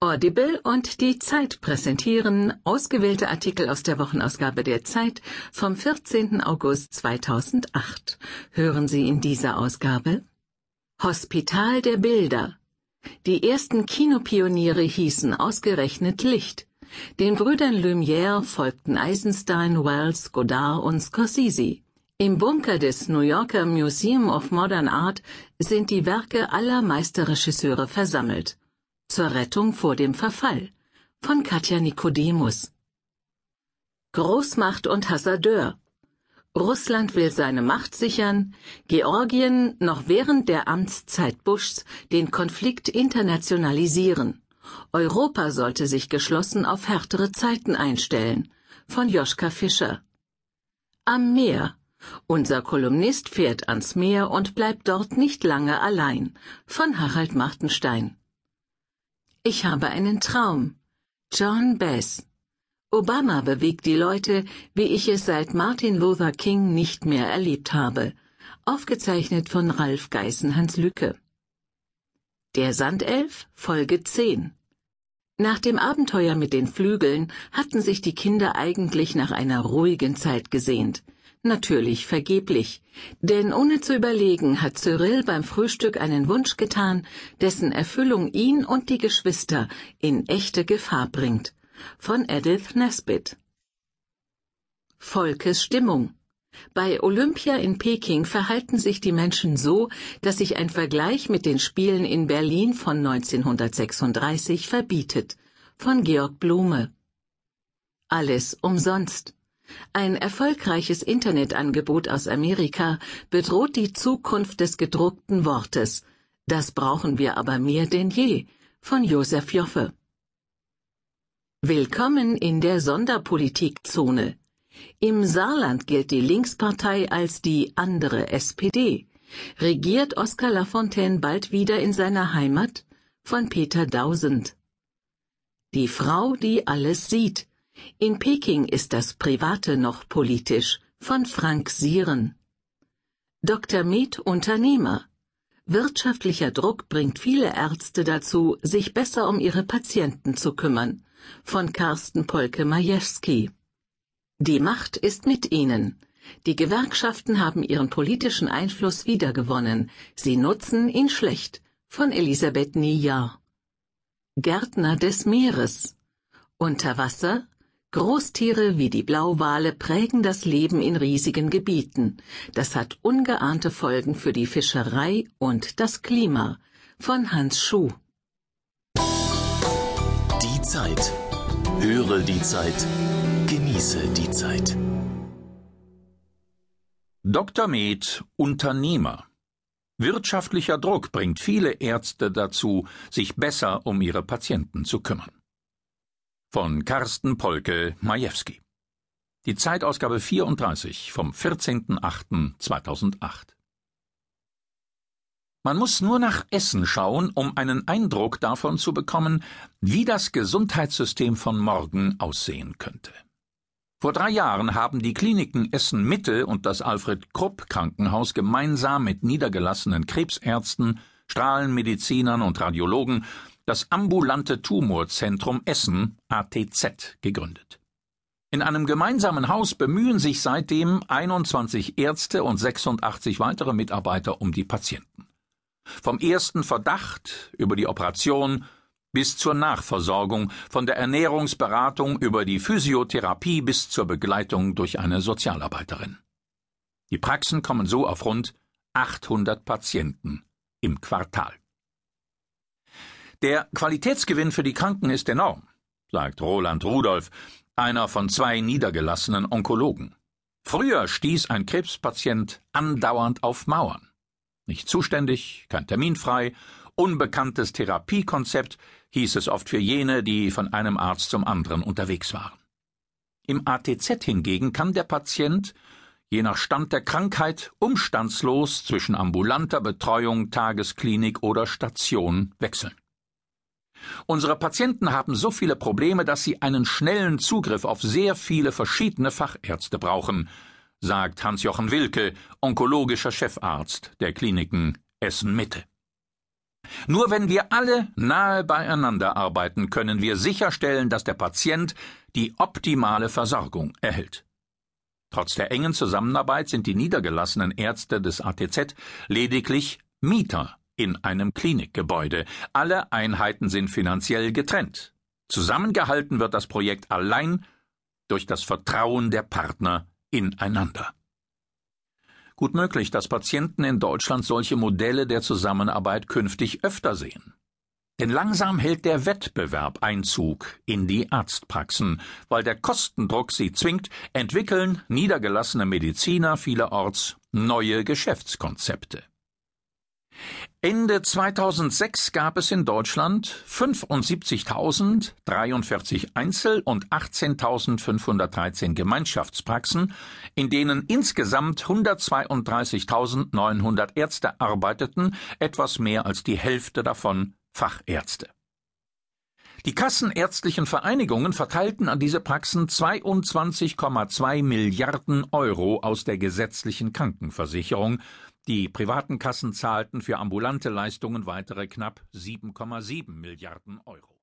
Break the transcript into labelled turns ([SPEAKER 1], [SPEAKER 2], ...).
[SPEAKER 1] Audible und die Zeit präsentieren ausgewählte Artikel aus der Wochenausgabe der Zeit vom 14. August 2008. Hören Sie in dieser Ausgabe Hospital der Bilder. Die ersten Kinopioniere hießen ausgerechnet Licht. Den Brüdern Lumière folgten Eisenstein, Wells, Godard und Scorsese. Im Bunker des New Yorker Museum of Modern Art sind die Werke aller Meisterregisseure versammelt. Zur Rettung vor dem Verfall von Katja Nikodemus. Großmacht und Hasardeur. Russland will seine Macht sichern, Georgien noch während der Amtszeit Bushs den Konflikt internationalisieren. Europa sollte sich geschlossen auf härtere Zeiten einstellen. Von Joschka Fischer. Am Meer. Unser Kolumnist fährt ans Meer und bleibt dort nicht lange allein. Von Harald Martenstein. Ich habe einen Traum. John Bass. Obama bewegt die Leute, wie ich es seit Martin Luther King nicht mehr erlebt habe. Aufgezeichnet von Ralf Geißenhans Lücke. Der Sandelf, Folge 10. Nach dem Abenteuer mit den Flügeln hatten sich die Kinder eigentlich nach einer ruhigen Zeit gesehnt. Natürlich vergeblich, denn ohne zu überlegen hat Cyril beim Frühstück einen Wunsch getan, dessen Erfüllung ihn und die Geschwister in echte Gefahr bringt. Von Edith Nesbit. Volkes Stimmung. Bei Olympia in Peking verhalten sich die Menschen so, dass sich ein Vergleich mit den Spielen in Berlin von 1936 verbietet. Von Georg Blume. Alles umsonst. Ein erfolgreiches Internetangebot aus Amerika bedroht die Zukunft des gedruckten Wortes. Das brauchen wir aber mehr denn je. Von Josef Joffe. Willkommen in der Sonderpolitikzone. Im Saarland gilt die Linkspartei als die andere SPD. Regiert Oskar Lafontaine bald wieder in seiner Heimat? Von Peter Dausend. Die Frau, die alles sieht. In Peking ist das Private noch politisch von Frank Sieren. Dr. Med Unternehmer. Wirtschaftlicher Druck bringt viele Ärzte dazu, sich besser um ihre Patienten zu kümmern. Von Carsten Polke-Majewski. Die Macht ist mit ihnen. Die Gewerkschaften haben ihren politischen Einfluss wiedergewonnen. Sie nutzen ihn schlecht. Von Elisabeth Niejahr. Gärtner des Meeres. Unter Wasser Großtiere wie die Blauwale prägen das Leben in riesigen Gebieten. Das hat ungeahnte Folgen für die Fischerei und das Klima. Von Hans Schuh.
[SPEAKER 2] Die Zeit. Höre die Zeit. Genieße die Zeit.
[SPEAKER 3] Dr. Med Unternehmer. Wirtschaftlicher Druck bringt viele Ärzte dazu, sich besser um ihre Patienten zu kümmern von Carsten Polke Majewski. Die Zeitausgabe 34 vom 14.08.2008. Man muss nur nach Essen schauen, um einen Eindruck davon zu bekommen, wie das Gesundheitssystem von morgen aussehen könnte. Vor drei Jahren haben die Kliniken Essen Mitte und das Alfred Krupp Krankenhaus gemeinsam mit niedergelassenen Krebsärzten, Strahlenmedizinern und Radiologen das ambulante Tumorzentrum Essen ATZ gegründet. In einem gemeinsamen Haus bemühen sich seitdem 21 Ärzte und 86 weitere Mitarbeiter um die Patienten. Vom ersten Verdacht über die Operation bis zur Nachversorgung, von der Ernährungsberatung über die Physiotherapie bis zur Begleitung durch eine Sozialarbeiterin. Die Praxen kommen so auf rund 800 Patienten im Quartal. Der Qualitätsgewinn für die Kranken ist enorm, sagt Roland Rudolph, einer von zwei niedergelassenen Onkologen. Früher stieß ein Krebspatient andauernd auf Mauern. Nicht zuständig, kein Termin frei, unbekanntes Therapiekonzept, hieß es oft für jene, die von einem Arzt zum anderen unterwegs waren. Im ATZ hingegen kann der Patient, je nach Stand der Krankheit, umstandslos zwischen ambulanter Betreuung, Tagesklinik oder Station wechseln. Unsere Patienten haben so viele Probleme, dass sie einen schnellen Zugriff auf sehr viele verschiedene Fachärzte brauchen, sagt Hans-Jochen Wilke, onkologischer Chefarzt der Kliniken Essen Mitte. Nur wenn wir alle nahe beieinander arbeiten, können wir sicherstellen, dass der Patient die optimale Versorgung erhält. Trotz der engen Zusammenarbeit sind die niedergelassenen Ärzte des ATZ lediglich Mieter in einem Klinikgebäude. Alle Einheiten sind finanziell getrennt. Zusammengehalten wird das Projekt allein durch das Vertrauen der Partner ineinander. Gut möglich, dass Patienten in Deutschland solche Modelle der Zusammenarbeit künftig öfter sehen. Denn langsam hält der Wettbewerb Einzug in die Arztpraxen, weil der Kostendruck sie zwingt, entwickeln niedergelassene Mediziner vielerorts neue Geschäftskonzepte. Ende 2006 gab es in Deutschland 75.043 Einzel- und 18.513 Gemeinschaftspraxen, in denen insgesamt 132.900 Ärzte arbeiteten, etwas mehr als die Hälfte davon Fachärzte. Die kassenärztlichen Vereinigungen verteilten an diese Praxen 22,2 Milliarden Euro aus der gesetzlichen Krankenversicherung, die privaten Kassen zahlten für ambulante Leistungen weitere knapp 7,7 Milliarden Euro.